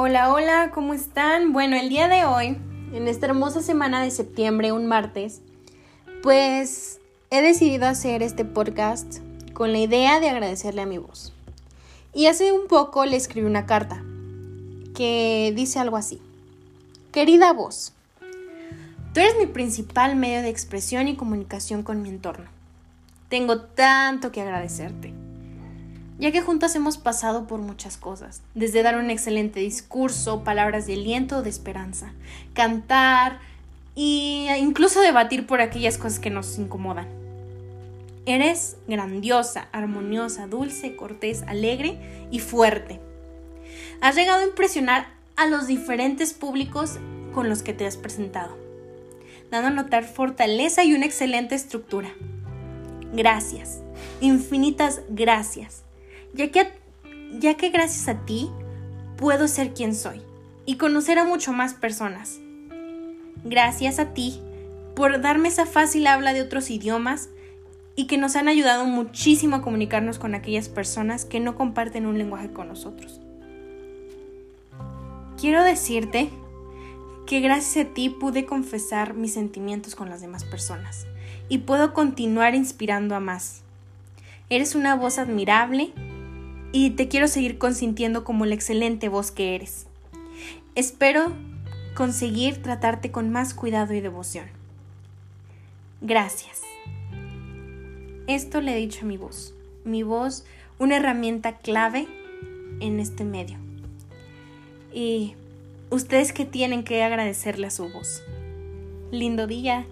Hola, hola, ¿cómo están? Bueno, el día de hoy, en esta hermosa semana de septiembre, un martes, pues he decidido hacer este podcast con la idea de agradecerle a mi voz. Y hace un poco le escribí una carta que dice algo así. Querida voz, tú eres mi principal medio de expresión y comunicación con mi entorno. Tengo tanto que agradecerte ya que juntas hemos pasado por muchas cosas, desde dar un excelente discurso, palabras de aliento o de esperanza, cantar e incluso debatir por aquellas cosas que nos incomodan. Eres grandiosa, armoniosa, dulce, cortés, alegre y fuerte. Has llegado a impresionar a los diferentes públicos con los que te has presentado, dando a notar fortaleza y una excelente estructura. Gracias, infinitas gracias ya que, ya que gracias a ti puedo ser quien soy y conocer a mucho más personas. Gracias a ti por darme esa fácil habla de otros idiomas y que nos han ayudado muchísimo a comunicarnos con aquellas personas que no comparten un lenguaje con nosotros. Quiero decirte que gracias a ti pude confesar mis sentimientos con las demás personas y puedo continuar inspirando a más. Eres una voz admirable y te quiero seguir consintiendo como la excelente voz que eres. Espero conseguir tratarte con más cuidado y devoción. Gracias. Esto le he dicho a mi voz. Mi voz, una herramienta clave en este medio. Y ustedes que tienen que agradecerle a su voz. Lindo día.